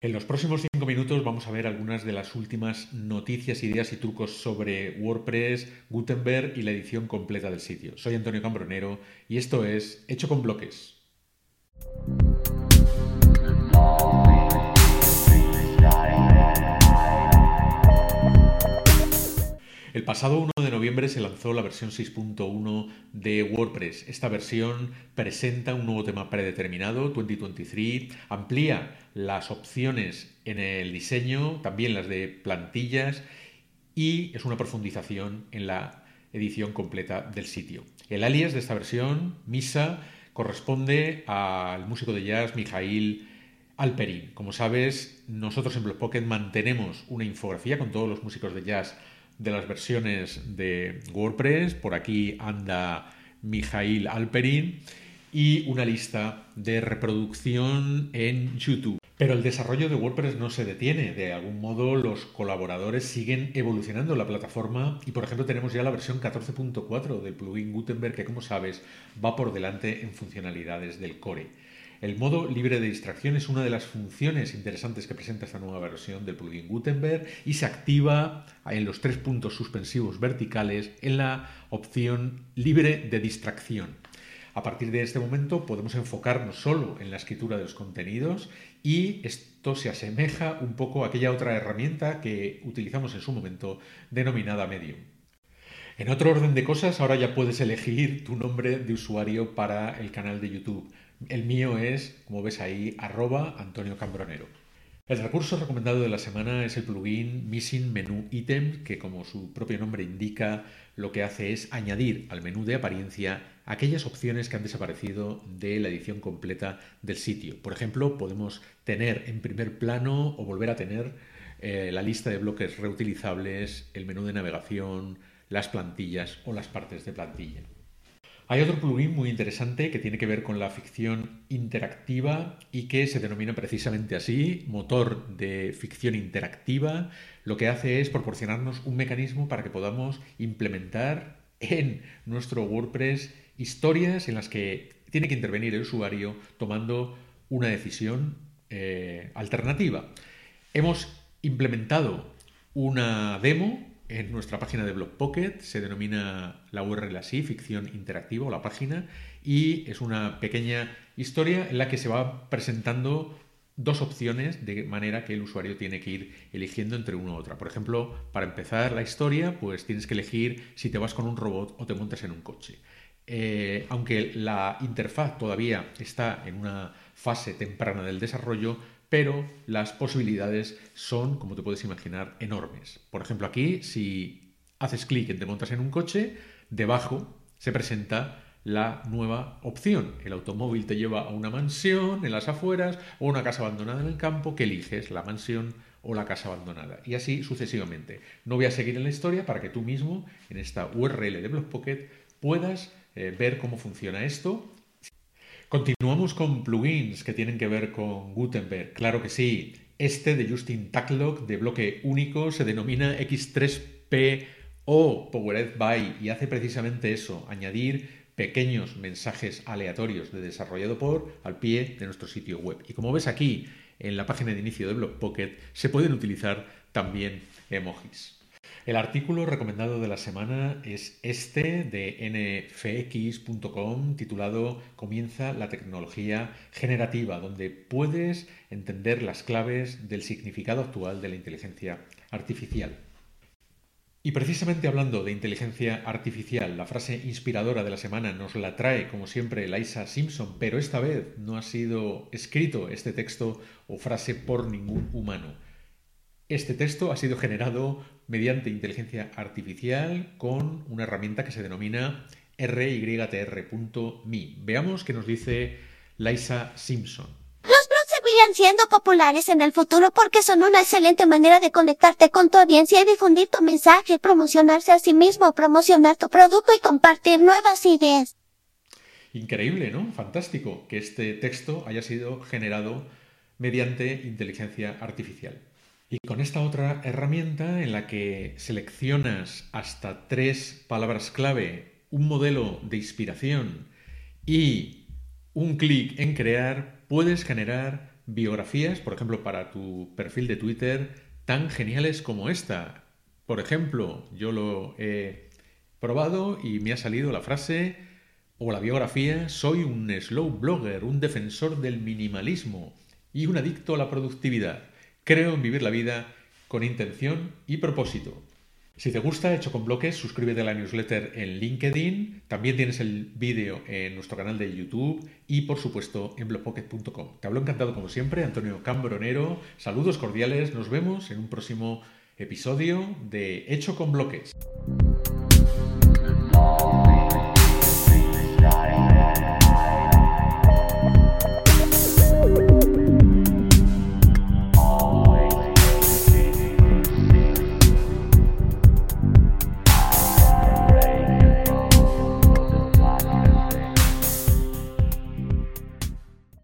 En los próximos cinco minutos vamos a ver algunas de las últimas noticias, ideas y trucos sobre WordPress, Gutenberg y la edición completa del sitio. Soy Antonio Cambronero y esto es Hecho con Bloques. El pasado 1 de noviembre se lanzó la versión 6.1 de WordPress. Esta versión presenta un nuevo tema predeterminado, 2023, amplía las opciones en el diseño, también las de plantillas y es una profundización en la edición completa del sitio. El alias de esta versión, Misa, corresponde al músico de jazz Mijail Alperin. Como sabes, nosotros en Pocket mantenemos una infografía con todos los músicos de jazz de las versiones de WordPress. Por aquí anda Mijail Alperin y una lista de reproducción en YouTube. Pero el desarrollo de WordPress no se detiene. De algún modo los colaboradores siguen evolucionando la plataforma y por ejemplo tenemos ya la versión 14.4 del plugin Gutenberg que como sabes va por delante en funcionalidades del core. El modo libre de distracción es una de las funciones interesantes que presenta esta nueva versión del plugin Gutenberg y se activa en los tres puntos suspensivos verticales en la opción libre de distracción. A partir de este momento podemos enfocarnos solo en la escritura de los contenidos y esto se asemeja un poco a aquella otra herramienta que utilizamos en su momento denominada Medium. En otro orden de cosas, ahora ya puedes elegir tu nombre de usuario para el canal de YouTube. El mío es, como ves ahí, arroba Antonio Cambronero. El recurso recomendado de la semana es el plugin Missing Menu Item, que como su propio nombre indica, lo que hace es añadir al menú de apariencia aquellas opciones que han desaparecido de la edición completa del sitio. Por ejemplo, podemos tener en primer plano o volver a tener eh, la lista de bloques reutilizables, el menú de navegación, las plantillas o las partes de plantilla. Hay otro plugin muy interesante que tiene que ver con la ficción interactiva y que se denomina precisamente así, motor de ficción interactiva. Lo que hace es proporcionarnos un mecanismo para que podamos implementar en nuestro WordPress historias en las que tiene que intervenir el usuario tomando una decisión eh, alternativa. Hemos implementado una demo en nuestra página de Blog Pocket, se denomina la URL así, ficción interactiva o la página, y es una pequeña historia en la que se va presentando dos opciones de manera que el usuario tiene que ir eligiendo entre una u otra. Por ejemplo, para empezar la historia, pues tienes que elegir si te vas con un robot o te montas en un coche. Eh, aunque la interfaz todavía está en una fase temprana del desarrollo, pero las posibilidades son, como te puedes imaginar, enormes. Por ejemplo, aquí, si haces clic en te montas en un coche, debajo se presenta la nueva opción. El automóvil te lleva a una mansión en las afueras o una casa abandonada en el campo que eliges, la mansión o la casa abandonada. Y así sucesivamente. No voy a seguir en la historia para que tú mismo, en esta URL de Blogpocket, puedas eh, ver cómo funciona esto Continuamos con plugins que tienen que ver con Gutenberg. Claro que sí. Este de Justin Tacklock de bloque único se denomina X3PO Powered by y hace precisamente eso, añadir pequeños mensajes aleatorios de desarrollado por al pie de nuestro sitio web. Y como ves aquí en la página de inicio de Blog Pocket, se pueden utilizar también emojis. El artículo recomendado de la semana es este de nfx.com titulado Comienza la tecnología generativa, donde puedes entender las claves del significado actual de la inteligencia artificial. Y precisamente hablando de inteligencia artificial, la frase inspiradora de la semana nos la trae, como siempre, Liza Simpson, pero esta vez no ha sido escrito este texto o frase por ningún humano este texto ha sido generado mediante inteligencia artificial con una herramienta que se denomina rytr.me. Veamos qué nos dice Liza Simpson. Los blogs seguirán siendo populares en el futuro porque son una excelente manera de conectarte con tu audiencia y difundir tu mensaje, promocionarse a sí mismo, promocionar tu producto y compartir nuevas ideas. Increíble, ¿no? Fantástico que este texto haya sido generado mediante inteligencia artificial. Y con esta otra herramienta en la que seleccionas hasta tres palabras clave, un modelo de inspiración y un clic en crear, puedes generar biografías, por ejemplo, para tu perfil de Twitter, tan geniales como esta. Por ejemplo, yo lo he probado y me ha salido la frase o la biografía, soy un slow blogger, un defensor del minimalismo y un adicto a la productividad. Creo en vivir la vida con intención y propósito. Si te gusta Hecho con Bloques, suscríbete a la newsletter en LinkedIn. También tienes el vídeo en nuestro canal de YouTube y, por supuesto, en blogpocket.com. Te hablo encantado, como siempre, Antonio Cambronero. Saludos cordiales. Nos vemos en un próximo episodio de Hecho con Bloques.